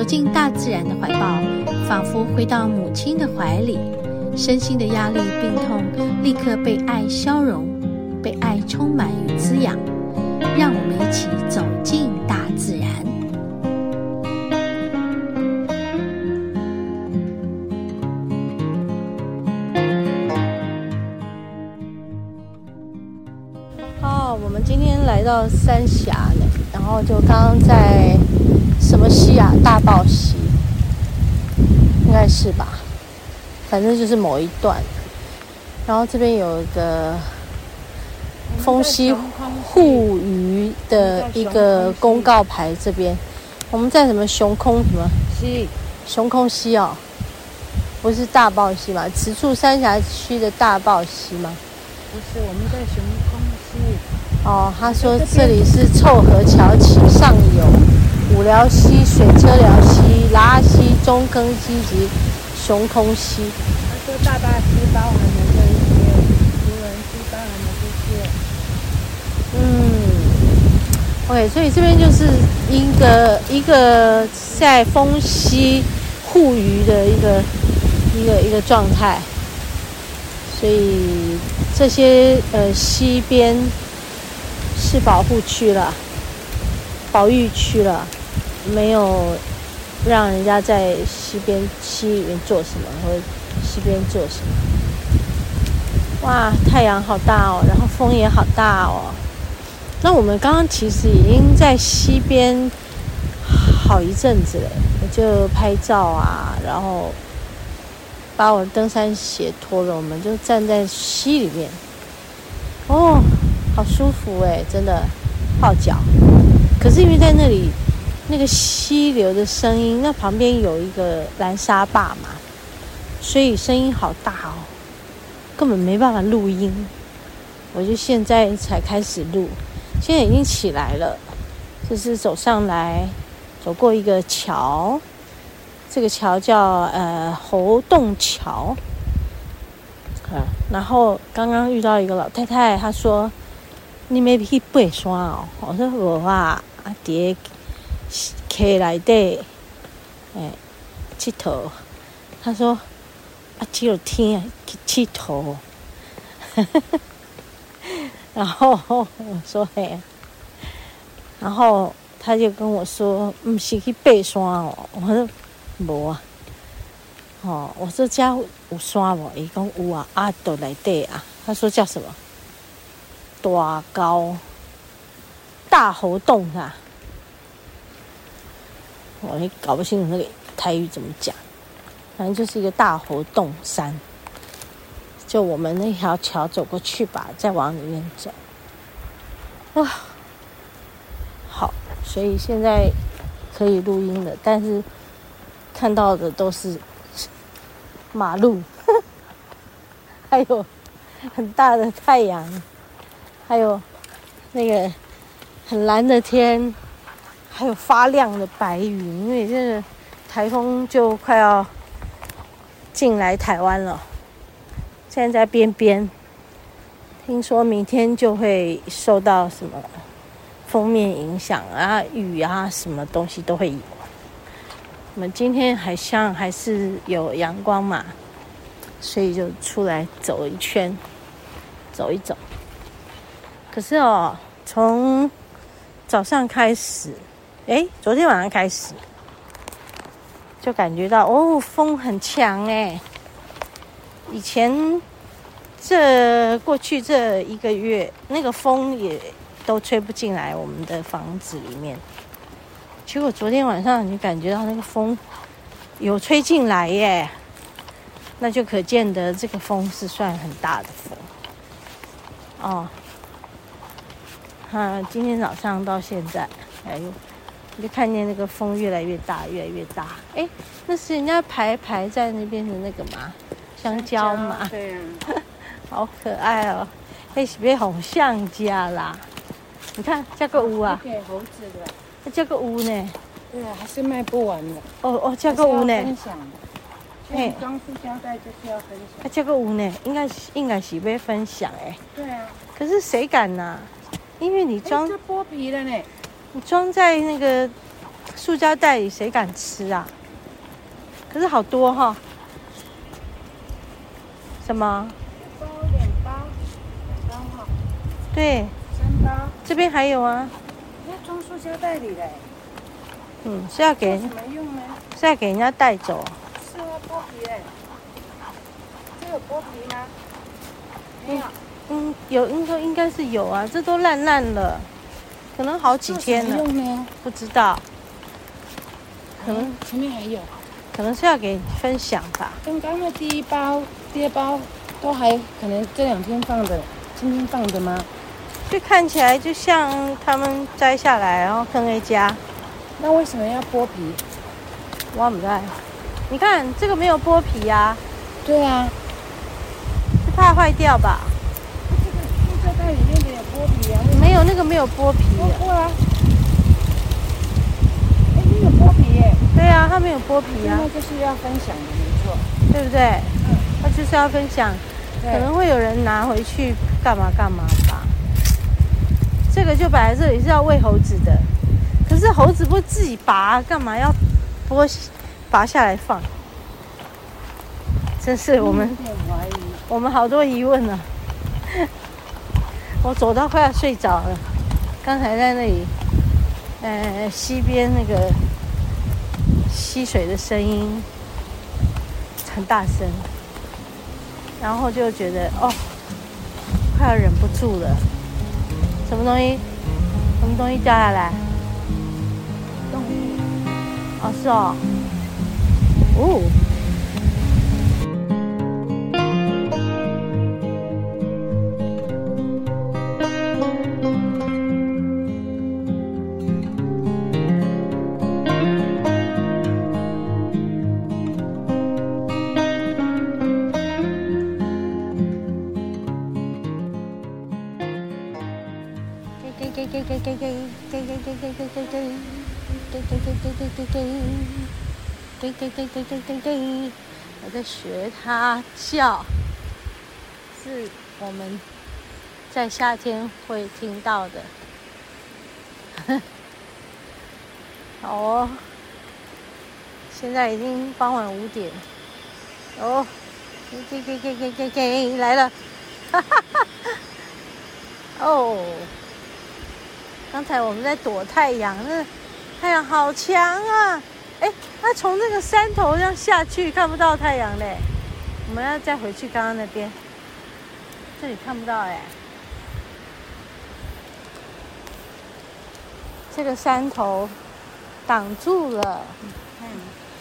走进大自然的怀抱，仿佛回到母亲的怀里，身心的压力、病痛立刻被爱消融，被爱充满与滋养。让我们一起走进大自然。好，我们今天来到三峡呢，然后就刚刚在什么溪啊？大豹溪，应该是吧？反正就是某一段。然后这边有一个丰溪护鱼的一个公告牌，这边我们在什么熊空什么溪？熊空溪哦，不是大豹溪吗？此处三峡区的大豹溪吗？不是，我们在熊空溪。哦，他说这里是臭河桥起上游，五寮溪、水车寮溪、拉溪、中坑溪及熊空溪。他说大坝溪包含的这一些，无人溪包含的这些。嗯，OK，所以这边就是一个一个在风溪护鱼的一个一个一个状态，所以这些呃溪边。是保护区了，保育区了，没有让人家在溪边溪里面做什么，或者溪边做什么。哇，太阳好大哦，然后风也好大哦。那我们刚刚其实已经在溪边好一阵子了，我就拍照啊，然后把我的登山鞋脱了，我们就站在溪里面。哦。好舒服哎，真的泡脚。可是因为在那里，那个溪流的声音，那旁边有一个拦沙坝嘛，所以声音好大哦，根本没办法录音。我就现在才开始录，现在已经起来了，就是走上来，走过一个桥，这个桥叫呃猴洞桥。啊，然后刚刚遇到一个老太太，她说。你没去爬山哦？我说我啊，啊，伫个溪内底，哎，佚佗。他说啊，只有天去佚佗。然后我说嘿，然后他就跟我说，不是去爬山哦。我说无啊。哦，我说家有山无？伊讲有啊，啊，都内底啊。他说叫什么？大高大猴洞啊？我也搞不清楚那个台语怎么讲，反正就是一个大活动山。就我们那条桥走过去吧，再往里面走。哇，好，所以现在可以录音了，但是看到的都是马路，还有很大的太阳。还有那个很蓝的天，还有发亮的白云，因为现在台风就快要进来台湾了。现在在边边，听说明天就会受到什么封面影响啊，雨啊，什么东西都会有。我们今天好像还是有阳光嘛，所以就出来走一圈，走一走。可是哦，从早上开始，诶，昨天晚上开始，就感觉到哦，风很强诶。以前这过去这一个月，那个风也都吹不进来我们的房子里面。结果昨天晚上你感觉到那个风有吹进来耶，那就可见得这个风是算很大的风哦。啊，今天早上到现在，哎呦，你就看见那个风越来越大，越来越大。哎，那是人家排排在那边的那个嘛？香蕉嘛。对啊，好可爱哦！哎，是被红橡胶啦。你看这个屋啊，给猴子的。那这个屋呢？对啊，还是卖不完的。哦哦，这个屋呢？分享。哎，装塑胶袋就是要分享。那这个屋呢？应该是应该是被分享哎。对啊。可是谁敢呢？因为你装这剥皮了呢。你装在那个塑胶袋里，谁敢吃啊？可是好多哈。什么？一包两包，两包哈。对。三包。这边还有啊。要装塑胶袋里嘞。嗯，是要给，什么用呢？是要给人家带走。是啊，剥皮哎。这有剥皮吗？没有。嗯，有，应该应该是有啊，这都烂烂了，可能好几天了。用呢？不知道。可能前面还有。可能是要给分享吧。刚刚的第一包、第二包都还可能这两天放的，今天放的吗？就看起来就像他们摘下来然后放在家。那为什么要剥皮？我不知道。你看这个没有剥皮呀、啊。对啊。是怕坏掉吧？这个塑胶袋里面的有剥皮啊。没有，那个没有剥皮。剥过啊。哎，你有剥皮耶？对啊，它没有剥皮啊。那就是要分享的，没错，对不对？嗯。那就是要分享，可能会有人拿回去干嘛干嘛吧。这个就摆在这里是要喂猴子的。可是猴子不自己拔，干嘛要剥拔下来放？真是我们，我们好多疑问呢、啊。我走到快要睡着了，刚才在那里，呃，溪边那个溪水的声音很大声，然后就觉得哦，快要忍不住了。什么东西？什么东西掉下来？哦，是哦，哦。我在学它叫，是我们在夏天会听到的。好哦，现在已经傍晚五点。哦，给给给给给给来了，哈哈哈！哦，刚才我们在躲太阳，那。太阳好强啊！哎，那从那个山头上下去看不到太阳嘞。我们要再回去刚刚那边，这里看不到哎。这个山头挡住了。看，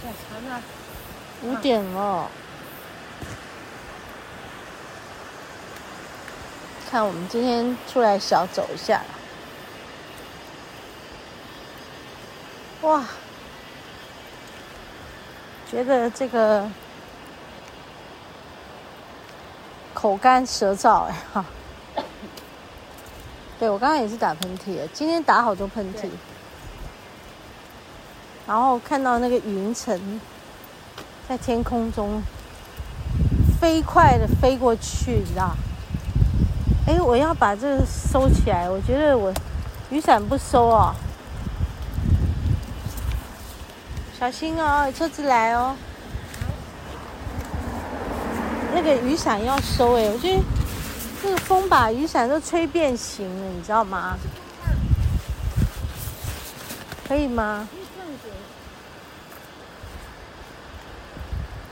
下山了。五点了。看，我们今天出来小走一下。哇，觉得这个口干舌燥哎哈！对，我刚刚也是打喷嚏，今天打好多喷嚏。然后看到那个云层在天空中飞快的飞过去，你知道？哎，我要把这个收起来，我觉得我雨伞不收哦。小心哦，有车子来哦。那个雨伞要收哎，我觉得那个风把雨伞都吹变形了，你知道吗？可以吗？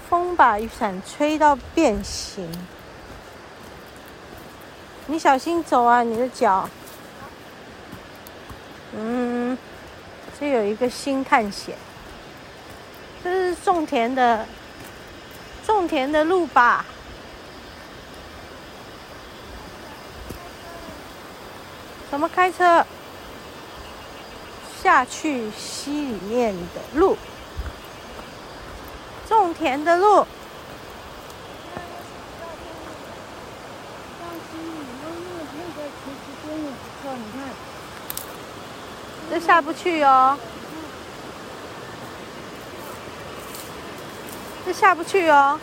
风把雨伞吹到变形，你小心走啊，你的脚。嗯，这有一个新探险。种田的种田的路吧。怎么开车？下去溪里面的路。种田的路。这下不去哦。这下不去哦。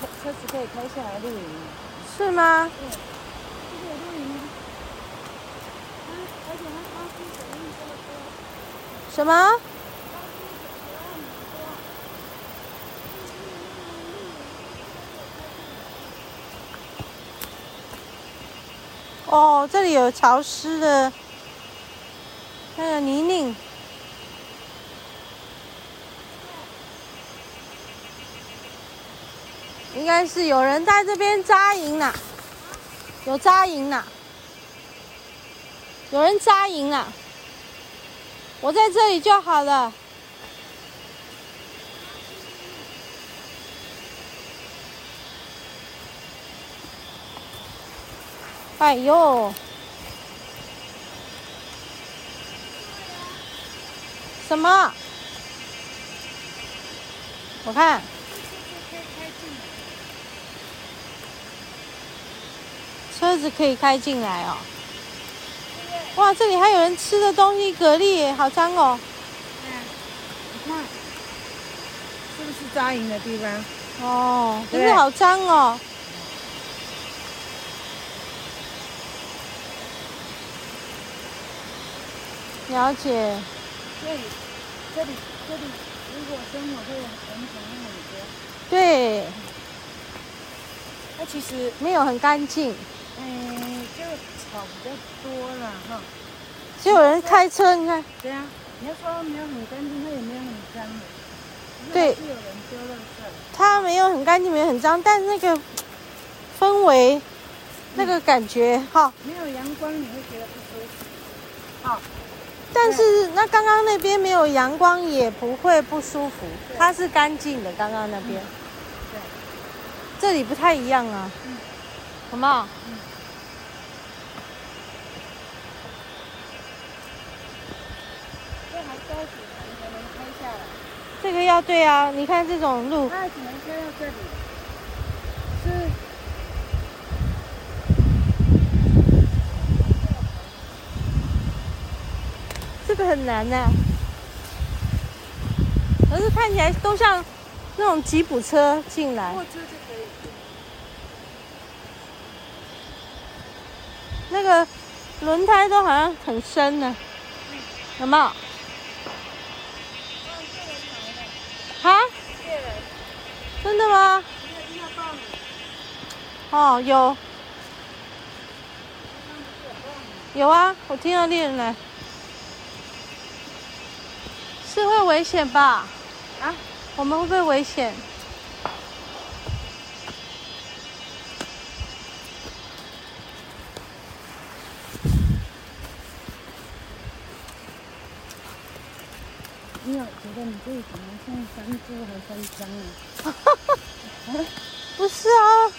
车车子可以开下来露营，是吗？对，这个露营，啊，而且它高速水运这么多。什么？哦，这里有潮湿的那个泥泞。应该是有人在这边扎营呢，有扎营呢，有人扎营呢，我在这里就好了。哎呦，什么？我看。车子可以开进来哦！哇，这里还有人吃的东西，蛤蜊，好脏哦！你看，是不是扎营的地方？哦，真是好脏哦！了解。这里，这里，这里，如果生活会很很很多。对。它其实没有很干净。嗯，就草比较多了哈。就有人开车，你看。对啊，你要说没有很干净，它也没有很脏。对。是有人丢垃圾。它没有很干净，没有很脏，但是那个氛围，嗯、那个感觉哈。没有阳光，你会觉得不舒服。好。但是那刚刚那边没有阳光，也不会不舒服。它是干净的，刚刚那边。对。这里不太一样啊。嗯。好不好？嗯。这个要对啊，你看这种路，它只能开到这里，是，个很难呢。可是看起来都像那种吉普车进来，货车就可以。那个轮胎都好像很深呢，有没有？啊？真的吗？哦，有。有啊，我听到猎人来。是会危险吧？啊？我们会不会危险？你有觉得你这里怎么像三猪还是山羌呢？啊？不是啊，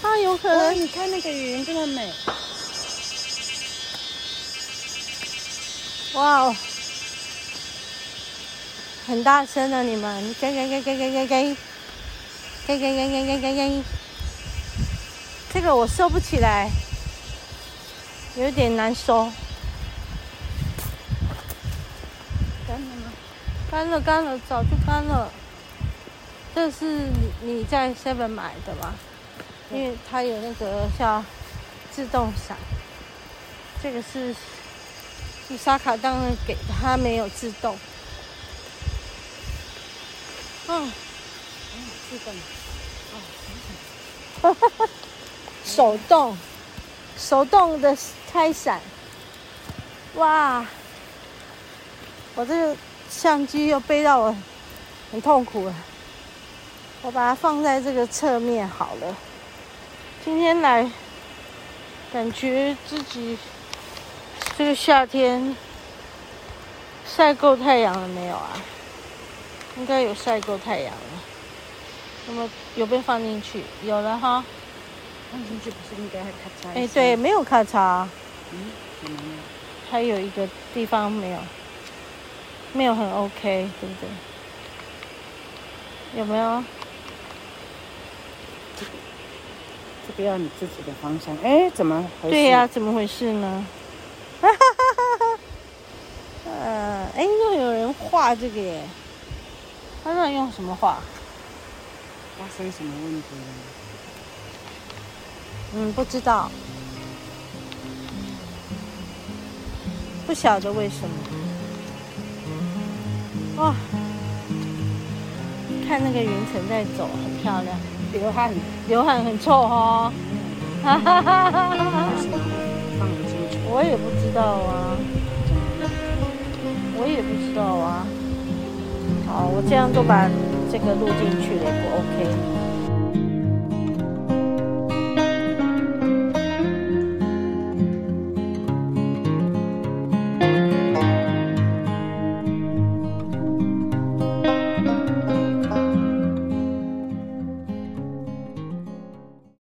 它有可能。你看那个云这么美。哇哦！很大声的你们，给给给给给给给，给给给给给给给。这个我收不起来，有点难收。干了，干了，早就干了。这是你你在 Seven 买的吧？因为它有那个叫自动伞。这个是伊莎卡当然给的，它没有自动。嗯，自动。哦，哈哈。手动，手动的开伞。哇，我这个。相机又背到我，很痛苦了。我把它放在这个侧面好了。今天来，感觉自己这个夏天晒够太阳了没有啊？应该有晒够太阳了。那么有被放进去？有了哈。放进去不是应该还咔嚓？哎，对，没有咔嚓。嗯，怎么了？还有一个地方没有。没有很 OK，对不对？有没有？这个要你自己的方向。哎，怎么回事？对呀、啊，怎么回事呢？哈哈哈哈哈。呃，哎，又有人画这个耶。他那用什么画？发生什么问题了？嗯，不知道，不晓得为什么。哇，看那个云层在走，很漂亮。流汗，流汗很臭哦。哈哈哈哈哈。我也不知道啊。我也不知道啊。好，我这样都把这个录进去了，也不 OK。